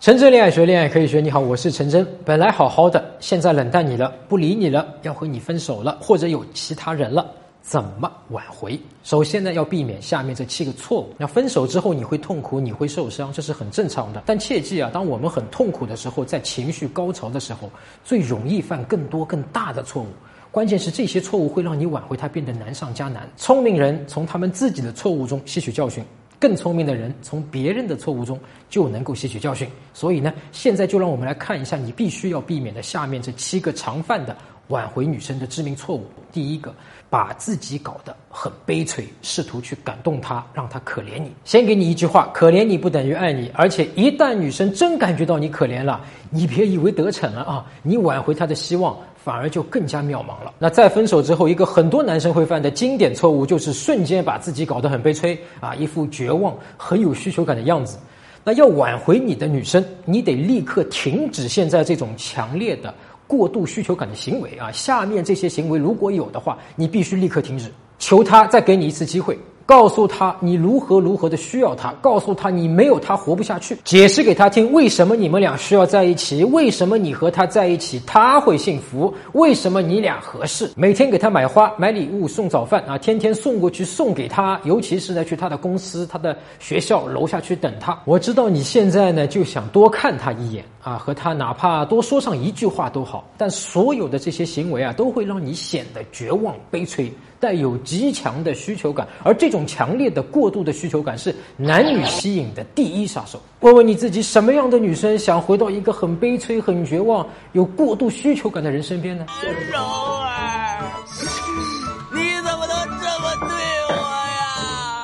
陈真恋爱学，恋爱可以学。你好，我是陈真。本来好好的，现在冷淡你了，不理你了，要和你分手了，或者有其他人了，怎么挽回？首先呢，要避免下面这七个错误。那分手之后你会痛苦，你会受伤，这是很正常的。但切记啊，当我们很痛苦的时候，在情绪高潮的时候，最容易犯更多更大的错误。关键是这些错误会让你挽回它变得难上加难。聪明人从他们自己的错误中吸取教训。更聪明的人从别人的错误中就能够吸取教训，所以呢，现在就让我们来看一下你必须要避免的下面这七个常犯的挽回女生的致命错误。第一个，把自己搞得很悲催，试图去感动她，让她可怜你。先给你一句话：可怜你不等于爱你，而且一旦女生真感觉到你可怜了，你别以为得逞了啊，你挽回她的希望。反而就更加渺茫了。那在分手之后，一个很多男生会犯的经典错误，就是瞬间把自己搞得很悲催啊，一副绝望、很有需求感的样子。那要挽回你的女生，你得立刻停止现在这种强烈的过度需求感的行为啊。下面这些行为如果有的话，你必须立刻停止，求他再给你一次机会。告诉他你如何如何的需要他，告诉他你没有他活不下去，解释给他听为什么你们俩需要在一起，为什么你和他在一起他会幸福，为什么你俩合适。每天给他买花、买礼物、送早饭啊，天天送过去送给他，尤其是呢去他的公司、他的学校楼下去等他。我知道你现在呢就想多看他一眼啊，和他哪怕多说上一句话都好，但所有的这些行为啊都会让你显得绝望悲催。带有极强的需求感，而这种强烈的过度的需求感是男女吸引的第一杀手。问问你自己，什么样的女生想回到一个很悲催、很绝望、有过度需求感的人身边呢？柔儿，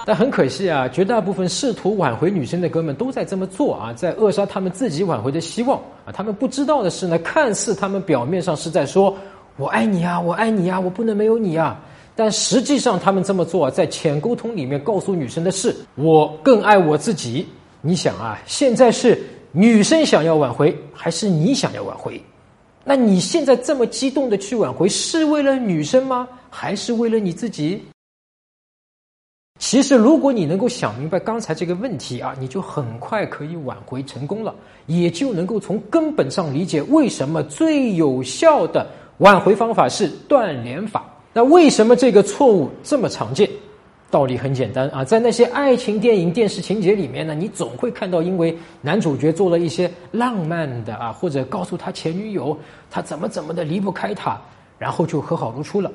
但很可惜啊，绝大部分试图挽回女生的哥们都在这么做啊，在扼杀他们自己挽回的希望啊。他们不知道的是呢，看似他们表面上是在说“我爱你啊，我爱你啊，我不能没有你啊”。但实际上，他们这么做，在浅沟通里面告诉女生的是：我更爱我自己。你想啊，现在是女生想要挽回，还是你想要挽回？那你现在这么激动的去挽回，是为了女生吗？还是为了你自己？其实，如果你能够想明白刚才这个问题啊，你就很快可以挽回成功了，也就能够从根本上理解为什么最有效的挽回方法是断联法。那为什么这个错误这么常见？道理很简单啊，在那些爱情电影、电视情节里面呢，你总会看到，因为男主角做了一些浪漫的啊，或者告诉他前女友他怎么怎么的离不开他，然后就和好如初了。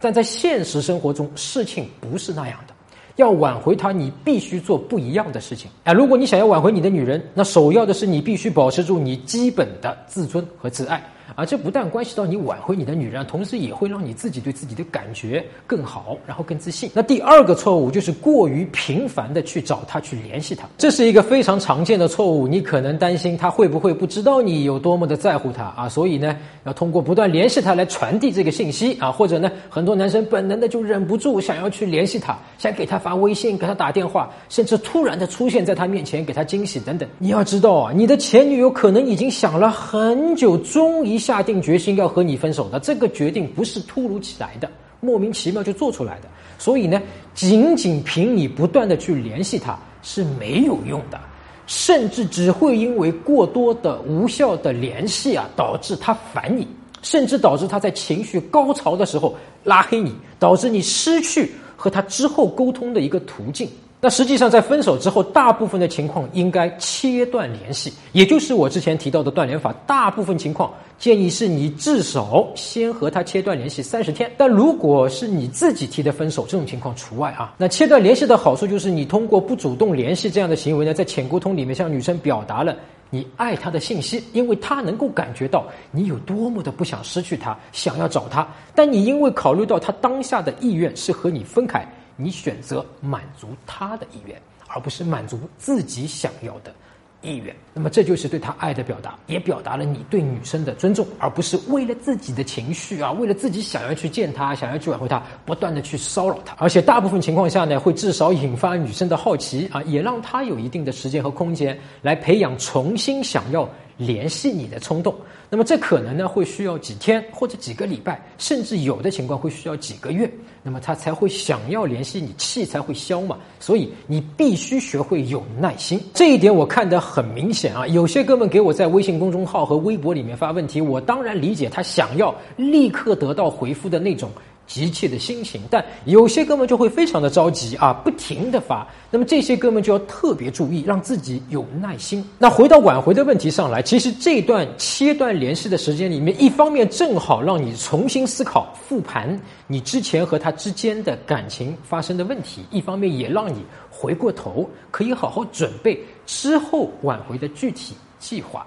但在现实生活中，事情不是那样的。要挽回他，你必须做不一样的事情。哎，如果你想要挽回你的女人，那首要的是你必须保持住你基本的自尊和自爱。啊，这不但关系到你挽回你的女人，同时也会让你自己对自己的感觉更好，然后更自信。那第二个错误就是过于频繁的去找她，去联系她，这是一个非常常见的错误。你可能担心她会不会不知道你有多么的在乎她啊，所以呢，要通过不断联系她来传递这个信息啊，或者呢，很多男生本能的就忍不住想要去联系她，想给她发微信，给她打电话，甚至突然的出现在她面前给她惊喜等等。你要知道啊，你的前女友可能已经想了很久，终于想。下定决心要和你分手的这个决定不是突如其来的，莫名其妙就做出来的。所以呢，仅仅凭你不断的去联系他是没有用的，甚至只会因为过多的无效的联系啊，导致他烦你，甚至导致他在情绪高潮的时候拉黑你，导致你失去和他之后沟通的一个途径。那实际上，在分手之后，大部分的情况应该切断联系，也就是我之前提到的断联法。大部分情况建议是你至少先和他切断联系三十天。但如果是你自己提的分手，这种情况除外啊。那切断联系的好处就是，你通过不主动联系这样的行为呢，在浅沟通里面向女生表达了你爱她的信息，因为她能够感觉到你有多么的不想失去她，想要找她。但你因为考虑到她当下的意愿是和你分开。你选择满足他的意愿，而不是满足自己想要的意愿。那么这就是对他爱的表达，也表达了你对女生的尊重，而不是为了自己的情绪啊，为了自己想要去见她，想要去挽回她，不断的去骚扰她。而且大部分情况下呢，会至少引发女生的好奇啊，也让她有一定的时间和空间来培养重新想要。联系你的冲动，那么这可能呢会需要几天或者几个礼拜，甚至有的情况会需要几个月，那么他才会想要联系你，气才会消嘛。所以你必须学会有耐心，这一点我看得很明显啊。有些哥们给我在微信公众号和微博里面发问题，我当然理解他想要立刻得到回复的那种。急切的心情，但有些哥们就会非常的着急啊，不停的发。那么这些哥们就要特别注意，让自己有耐心。那回到挽回的问题上来，其实这段切断联系的时间里面，一方面正好让你重新思考、复盘你之前和他之间的感情发生的问题，一方面也让你回过头可以好好准备之后挽回的具体计划。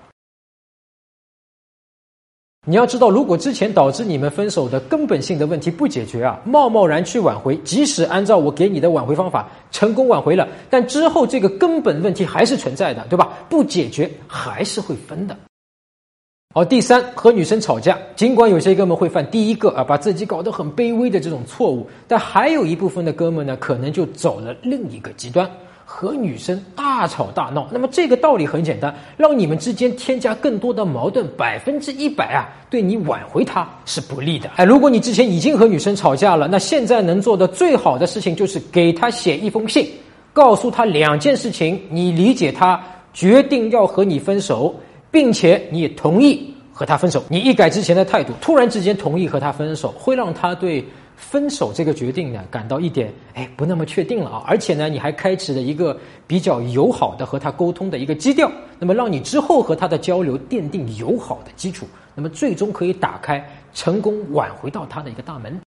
你要知道，如果之前导致你们分手的根本性的问题不解决啊，贸贸然去挽回，即使按照我给你的挽回方法成功挽回了，但之后这个根本问题还是存在的，对吧？不解决还是会分的。好，第三，和女生吵架，尽管有些哥们会犯第一个啊，把自己搞得很卑微的这种错误，但还有一部分的哥们呢，可能就走了另一个极端。和女生大吵大闹，那么这个道理很简单，让你们之间添加更多的矛盾，百分之一百啊，对你挽回她是不利的。哎，如果你之前已经和女生吵架了，那现在能做的最好的事情就是给她写一封信，告诉她两件事情：你理解她，决定要和你分手，并且你也同意和她分手。你一改之前的态度，突然之间同意和她分手，会让她对。分手这个决定呢，感到一点哎不那么确定了啊，而且呢，你还开启了一个比较友好的和他沟通的一个基调，那么让你之后和他的交流奠定友好的基础，那么最终可以打开成功挽回到他的一个大门。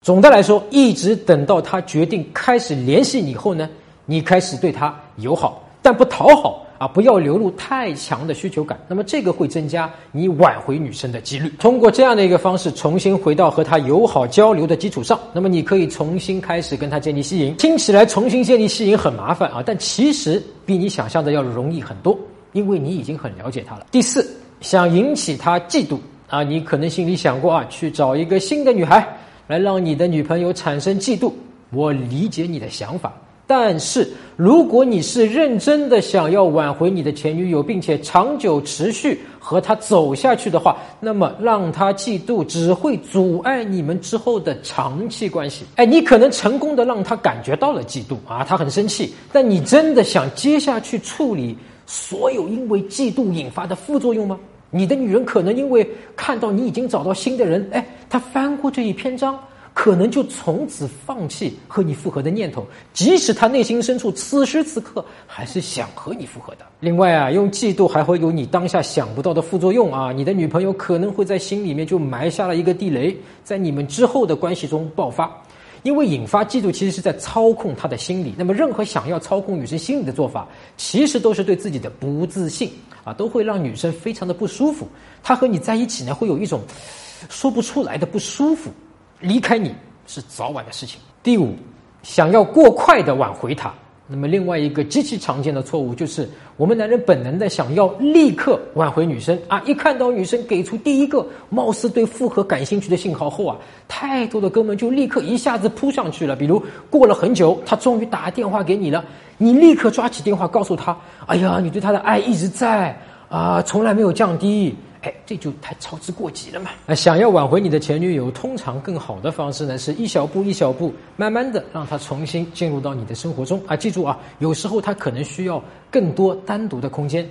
总的来说，一直等到他决定开始联系你后呢，你开始对他友好，但不讨好。啊，不要流露太强的需求感，那么这个会增加你挽回女生的几率。通过这样的一个方式，重新回到和她友好交流的基础上，那么你可以重新开始跟她建立吸引。听起来重新建立吸引很麻烦啊，但其实比你想象的要容易很多，因为你已经很了解她了。第四，想引起她嫉妒啊，你可能心里想过啊，去找一个新的女孩来让你的女朋友产生嫉妒。我理解你的想法。但是，如果你是认真的想要挽回你的前女友，并且长久持续和她走下去的话，那么让她嫉妒只会阻碍你们之后的长期关系。哎，你可能成功的让她感觉到了嫉妒啊，她很生气。但你真的想接下去处理所有因为嫉妒引发的副作用吗？你的女人可能因为看到你已经找到新的人，哎，她翻过这一篇章。可能就从此放弃和你复合的念头，即使他内心深处此时此刻还是想和你复合的。另外啊，用嫉妒还会有你当下想不到的副作用啊，你的女朋友可能会在心里面就埋下了一个地雷，在你们之后的关系中爆发。因为引发嫉妒其实是在操控他的心理，那么任何想要操控女生心理的做法，其实都是对自己的不自信啊，都会让女生非常的不舒服。她和你在一起呢，会有一种说不出来的不舒服。离开你是早晚的事情。第五，想要过快的挽回他。那么另外一个极其常见的错误就是，我们男人本能的想要立刻挽回女生啊！一看到女生给出第一个貌似对复合感兴趣的信号后啊，太多的哥们就立刻一下子扑上去了。比如过了很久，他终于打电话给你了，你立刻抓起电话告诉他：“哎呀，你对他的爱一直在啊，从来没有降低。”哎，这就太操之过急了嘛！啊，想要挽回你的前女友，通常更好的方式呢，是一小步一小步，慢慢的让她重新进入到你的生活中啊！记住啊，有时候她可能需要更多单独的空间。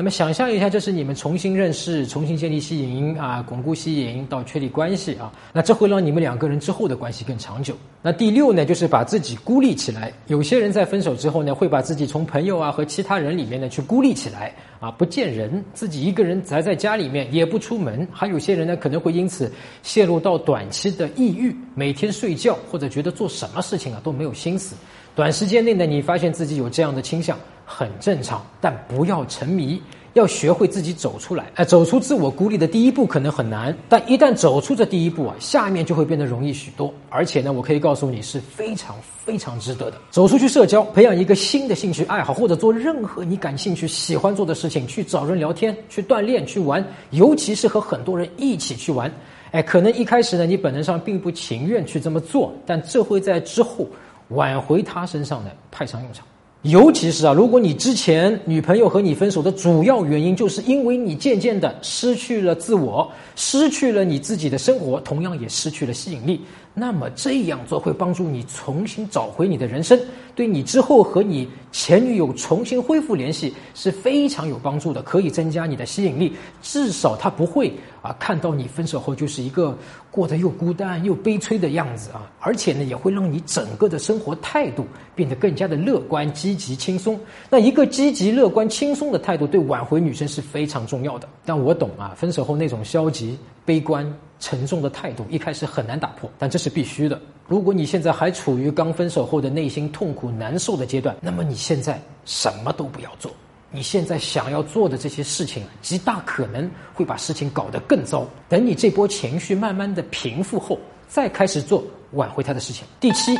那么想象一下，这是你们重新认识、重新建立吸引啊，巩固吸引到确立关系啊，那这会让你们两个人之后的关系更长久。那第六呢，就是把自己孤立起来。有些人在分手之后呢，会把自己从朋友啊和其他人里面呢去孤立起来啊，不见人，自己一个人宅在家里面也不出门。还有些人呢，可能会因此陷入到短期的抑郁，每天睡觉或者觉得做什么事情啊都没有心思。短时间内呢，你发现自己有这样的倾向。很正常，但不要沉迷，要学会自己走出来。哎，走出自我孤立的第一步可能很难，但一旦走出这第一步啊，下面就会变得容易许多。而且呢，我可以告诉你是非常非常值得的。走出去社交，培养一个新的兴趣爱好，或者做任何你感兴趣、喜欢做的事情，去找人聊天，去锻炼，去玩，尤其是和很多人一起去玩。哎，可能一开始呢，你本能上并不情愿去这么做，但这会在之后挽回他身上呢派上用场。尤其是啊，如果你之前女朋友和你分手的主要原因，就是因为你渐渐的失去了自我，失去了你自己的生活，同样也失去了吸引力。那么这样做会帮助你重新找回你的人生，对你之后和你前女友重新恢复联系是非常有帮助的，可以增加你的吸引力。至少他不会啊看到你分手后就是一个过得又孤单又悲催的样子啊，而且呢也会让你整个的生活态度变得更加的乐观、积极、轻松。那一个积极、乐观、轻松的态度对挽回女生是非常重要的。但我懂啊，分手后那种消极、悲观。沉重的态度一开始很难打破，但这是必须的。如果你现在还处于刚分手后的内心痛苦难受的阶段，那么你现在什么都不要做。你现在想要做的这些事情，极大可能会把事情搞得更糟。等你这波情绪慢慢的平复后，再开始做挽回他的事情。第七，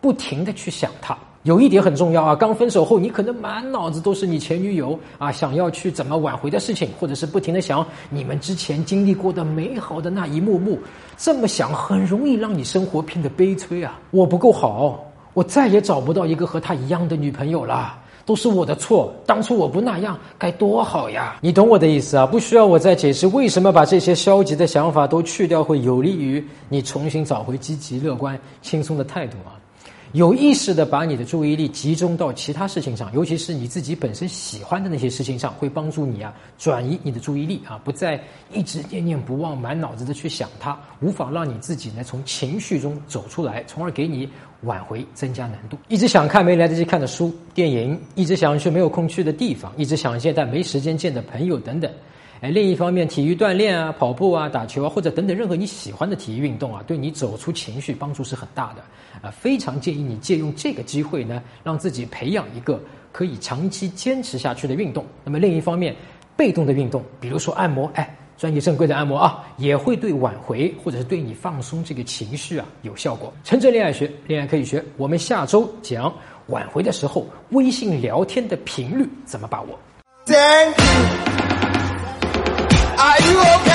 不停的去想他。有一点很重要啊，刚分手后，你可能满脑子都是你前女友啊，想要去怎么挽回的事情，或者是不停的想你们之前经历过的美好的那一幕幕。这么想很容易让你生活变得悲催啊！我不够好，我再也找不到一个和他一样的女朋友了，都是我的错。当初我不那样，该多好呀！你懂我的意思啊？不需要我再解释为什么把这些消极的想法都去掉会有利于你重新找回积极、乐观、轻松的态度啊。有意识的把你的注意力集中到其他事情上，尤其是你自己本身喜欢的那些事情上，会帮助你啊转移你的注意力啊，不再一直念念不忘，满脑子的去想它，无法让你自己呢从情绪中走出来，从而给你挽回增加难度。一直想看没来得及看的书、电影，一直想去没有空去的地方，一直想见但没时间见的朋友等等。哎，另一方面，体育锻炼啊、跑步啊、打球啊，或者等等任何你喜欢的体育运动啊，对你走出情绪帮助是很大的。啊，非常建议你借用这个机会呢，让自己培养一个可以长期坚持下去的运动。那么另一方面，被动的运动，比如说按摩，哎，专业正规的按摩啊，也会对挽回或者是对你放松这个情绪啊有效果。陈真恋爱学，恋爱可以学。我们下周讲挽回的时候，微信聊天的频率怎么把握。Thank you. You okay?